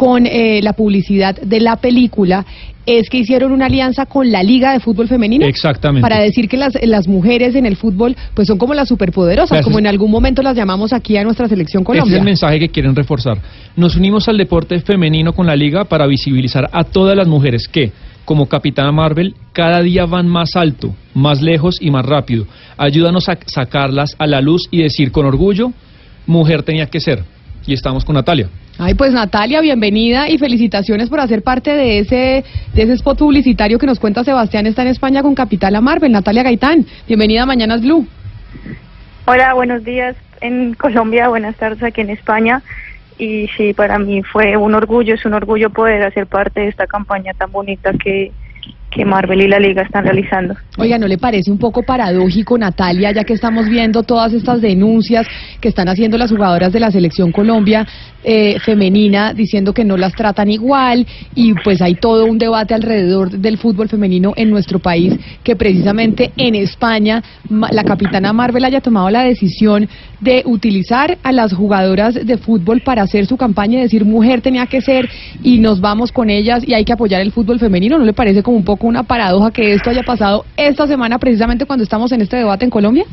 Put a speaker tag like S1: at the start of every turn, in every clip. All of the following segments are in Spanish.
S1: con eh, la publicidad de la película es que hicieron una alianza con la Liga de Fútbol Femenino.
S2: Exactamente.
S1: Para decir que las, las mujeres en el fútbol pues son como las superpoderosas,
S2: Gracias.
S1: como en algún momento las llamamos aquí a nuestra selección
S2: Este es el mensaje que quieren reforzar. Nos unimos al deporte femenino con la liga para visibilizar a todas las mujeres que, como Capitana Marvel, cada día van más alto, más lejos y más rápido. Ayúdanos a sacarlas a la luz y decir con orgullo, mujer tenía que ser. Y estamos con Natalia.
S1: Ay, pues Natalia, bienvenida y felicitaciones por hacer parte de ese, de ese spot publicitario que nos cuenta Sebastián está en España con Capitala Marvel. Natalia Gaitán, bienvenida a Mañanas Blue.
S3: Hola, buenos días en Colombia, buenas tardes aquí en España. Y sí, para mí fue un orgullo, es un orgullo poder hacer parte de esta campaña tan bonita que, que Marvel y la Liga están realizando.
S1: Oiga, ¿no le parece un poco paradójico, Natalia, ya que estamos viendo todas estas denuncias que están haciendo las jugadoras de la selección Colombia eh, femenina diciendo que no las tratan igual y pues hay todo un debate alrededor del fútbol femenino en nuestro país que precisamente en España la capitana Marvel haya tomado la decisión de utilizar a las jugadoras de fútbol para hacer su campaña y decir mujer tenía que ser y nos vamos con ellas y hay que apoyar el fútbol femenino. ¿No le parece como un poco una paradoja que esto haya pasado esta semana precisamente cuando estamos en este debate en Colombia?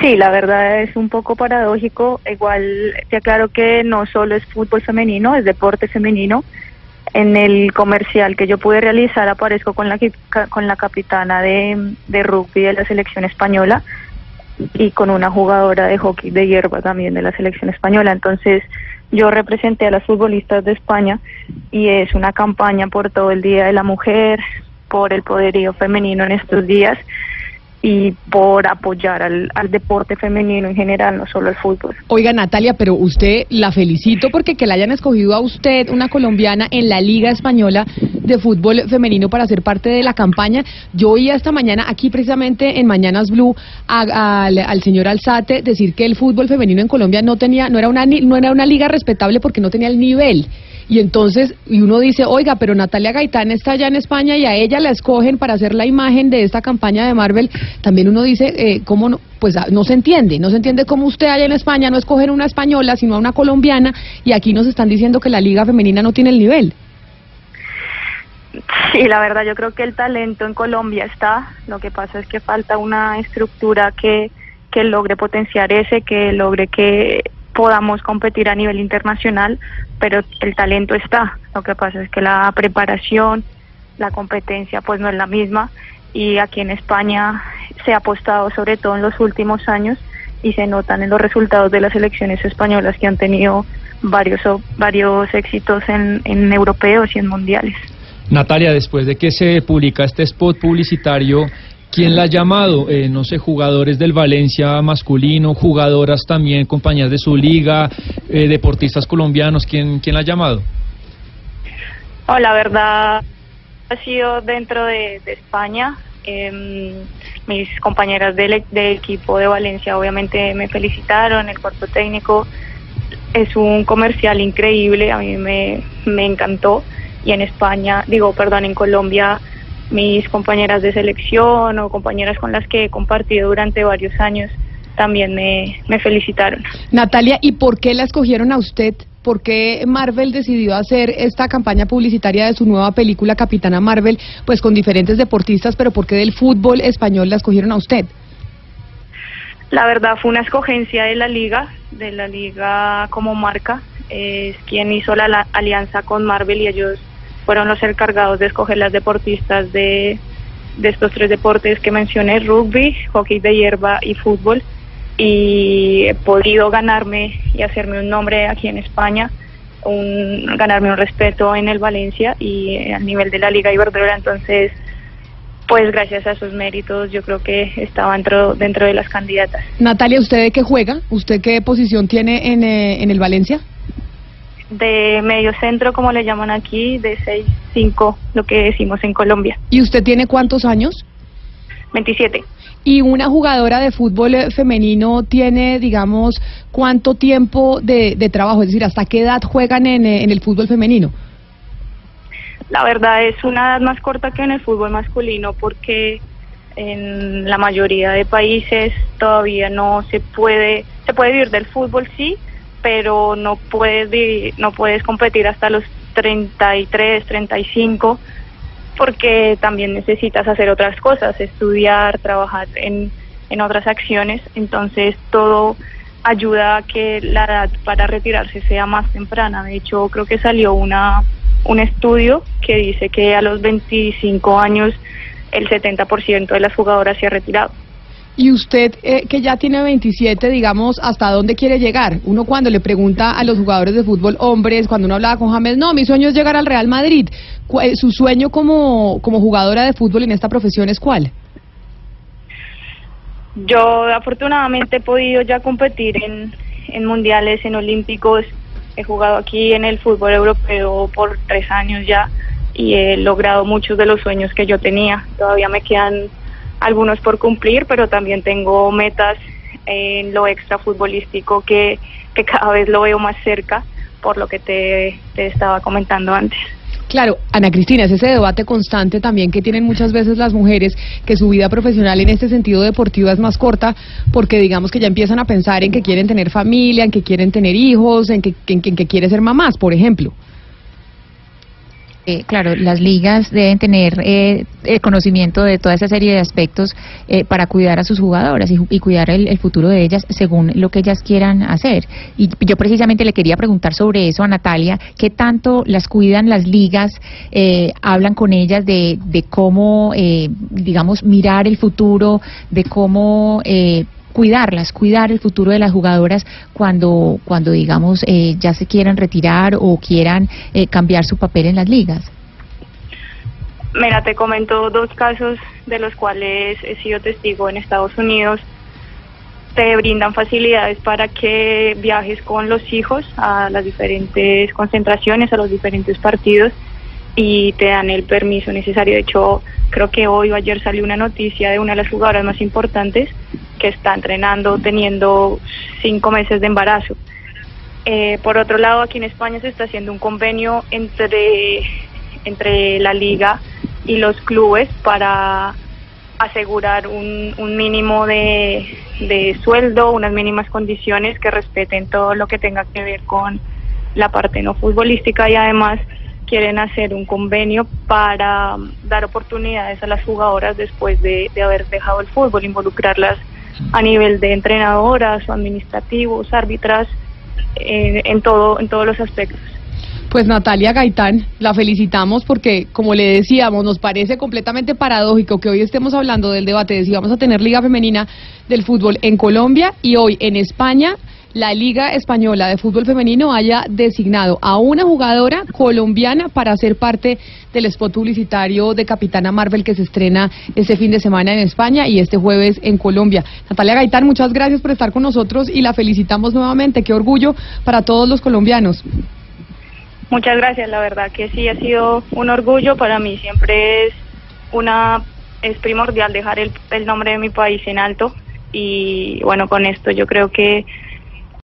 S3: Sí, la verdad es un poco paradójico. Igual te aclaro que no solo es fútbol femenino, es deporte femenino. En el comercial que yo pude realizar aparezco con la, con la capitana de, de rugby de la selección española y con una jugadora de hockey de hierba también de la selección española. Entonces yo representé a las futbolistas de España y es una campaña por todo el Día de la Mujer, por el poderío femenino en estos días y por apoyar al, al deporte femenino en general, no solo el fútbol.
S1: Oiga, Natalia, pero usted la felicito porque que la hayan escogido a usted, una colombiana, en la Liga Española de Fútbol Femenino para ser parte de la campaña. Yo oí esta mañana aquí precisamente en Mañanas Blue a- al, al señor Alzate decir que el fútbol femenino en Colombia no tenía, no era una no era una liga respetable porque no tenía el nivel. Y entonces, y uno dice, oiga, pero Natalia Gaitán está allá en España y a ella la escogen para hacer la imagen de esta campaña de Marvel. También uno dice, eh, ¿cómo no? Pues ah, no se entiende, no se entiende cómo usted allá en España no escogen una española, sino a una colombiana, y aquí nos están diciendo que la liga femenina no tiene el nivel.
S3: Sí, la verdad yo creo que el talento en Colombia está, lo que pasa es que falta una estructura que, que logre potenciar ese, que logre que podamos competir a nivel internacional, pero el talento está, lo que pasa es que la preparación, la competencia pues no es la misma y aquí en España se ha apostado sobre todo en los últimos años y se notan en los resultados de las elecciones españolas que han tenido varios varios éxitos en, en europeos y en mundiales.
S2: Natalia, después de que se publica este spot publicitario, ¿quién la ha llamado? Eh, no sé, jugadores del Valencia masculino, jugadoras también, compañías de su liga, eh, deportistas colombianos, ¿quién, ¿quién la ha llamado?
S3: Oh, la verdad ha sido dentro de, España. Em, mis compañeras del, equipo de Valencia obviamente me felicitaron, el cuerpo técnico. Es un comercial increíble, a mí me encantó. Y en España, digo, perdón, en Colombia, mis compañeras de selección o compañeras con las que he compartido durante varios años también me, me felicitaron.
S1: Natalia, ¿y por qué la escogieron a usted? ¿Por qué Marvel decidió hacer esta campaña publicitaria de su nueva película Capitana Marvel, pues con diferentes deportistas, pero por qué del fútbol español la escogieron a usted?
S3: La verdad fue una escogencia de la liga, de la liga como marca. Es quien hizo la, la alianza con Marvel y ellos fueron los encargados de escoger las deportistas de, de estos tres deportes que mencioné, rugby, hockey de hierba y fútbol. Y he podido ganarme y hacerme un nombre aquí en España, un, ganarme un respeto en el Valencia y a nivel de la Liga Iberdrola. Entonces, pues gracias a sus méritos yo creo que estaba dentro, dentro de las candidatas.
S1: Natalia, ¿usted de qué juega? ¿Usted qué posición tiene en, eh, en el Valencia?
S3: De medio centro, como le llaman aquí, de 6-5, lo que decimos en Colombia.
S1: ¿Y usted tiene cuántos años?
S3: 27.
S1: ¿Y una jugadora de fútbol eh, femenino tiene, digamos, cuánto tiempo de, de trabajo? Es decir, ¿hasta qué edad juegan en, eh, en el fútbol femenino?
S3: La verdad es una edad más corta que en el fútbol masculino porque en la mayoría de países todavía no se puede, se puede vivir del fútbol sí, pero no puedes, no puedes competir hasta los 33, 35 porque también necesitas hacer otras cosas, estudiar, trabajar en, en otras acciones, entonces todo ayuda a que la edad para retirarse sea más temprana. De hecho, creo que salió una un estudio que dice que a los 25 años el 70% de las jugadoras se ha retirado.
S1: Y usted, eh, que ya tiene 27, digamos, ¿hasta dónde quiere llegar? Uno cuando le pregunta a los jugadores de fútbol hombres, cuando uno hablaba con James, no, mi sueño es llegar al Real Madrid. Eh, ¿Su sueño como, como jugadora de fútbol en esta profesión es cuál?
S3: Yo afortunadamente he podido ya competir en, en mundiales, en olímpicos. He jugado aquí en el fútbol europeo por tres años ya y he logrado muchos de los sueños que yo tenía. Todavía me quedan algunos por cumplir, pero también tengo metas en lo extra futbolístico que, que cada vez lo veo más cerca por lo que te, te estaba comentando antes.
S1: Claro, Ana Cristina, es ese debate constante también que tienen muchas veces las mujeres, que su vida profesional en este sentido deportiva es más corta, porque digamos que ya empiezan a pensar en que quieren tener familia, en que quieren tener hijos, en que, en en que quieren ser mamás, por ejemplo.
S4: Eh, claro, las ligas deben tener eh, el conocimiento de toda esa serie de aspectos eh, para cuidar a sus jugadoras y, cuidar el, el futuro de ellas según lo que ellas quieran hacer. Y yo precisamente le quería preguntar sobre eso a Natalia, ¿qué tanto las cuidan las ligas? Eh, hablan con ellas de, de cómo, eh, digamos, mirar el futuro, de cómo... Cuidarlas, cuidar el futuro de las jugadoras cuando, cuando digamos, eh, ya se quieran retirar o quieran eh, cambiar su papel en las ligas.
S3: Mira, te comento dos casos de los cuales he sido testigo en Estados Unidos. Te brindan facilidades para que viajes con los hijos a las diferentes concentraciones, a los diferentes partidos y te dan el permiso necesario. De hecho, creo que hoy o ayer salió una noticia de una de las jugadoras más importantes que está entrenando teniendo cinco meses de embarazo. Eh, por otro lado, aquí en España se está haciendo un convenio entre, entre la liga y los clubes para asegurar un, un mínimo de, de sueldo, unas mínimas condiciones que respeten todo lo que tenga que ver con la parte no futbolística y además quieren hacer un convenio para dar oportunidades a las jugadoras después de, de haber dejado el fútbol, involucrarlas a nivel de entrenadoras o administrativos, árbitras, en, todo, en todos los aspectos.
S1: Pues Natalia Gaitán, la felicitamos porque, como le decíamos, nos parece completamente paradójico que hoy estemos hablando del debate de si vamos a tener Liga Femenina del Fútbol en Colombia y hoy en España la Liga Española de Fútbol Femenino haya designado a una jugadora colombiana para ser parte del spot publicitario de Capitana Marvel que se estrena este fin de semana en España y este jueves en Colombia. Natalia Gaitán, muchas gracias por estar con nosotros y la felicitamos nuevamente. Qué orgullo para todos los colombianos.
S3: Muchas gracias, la verdad que sí ha sido un orgullo para mí, siempre es una es primordial dejar el, el nombre de mi país en alto y bueno, con esto yo creo que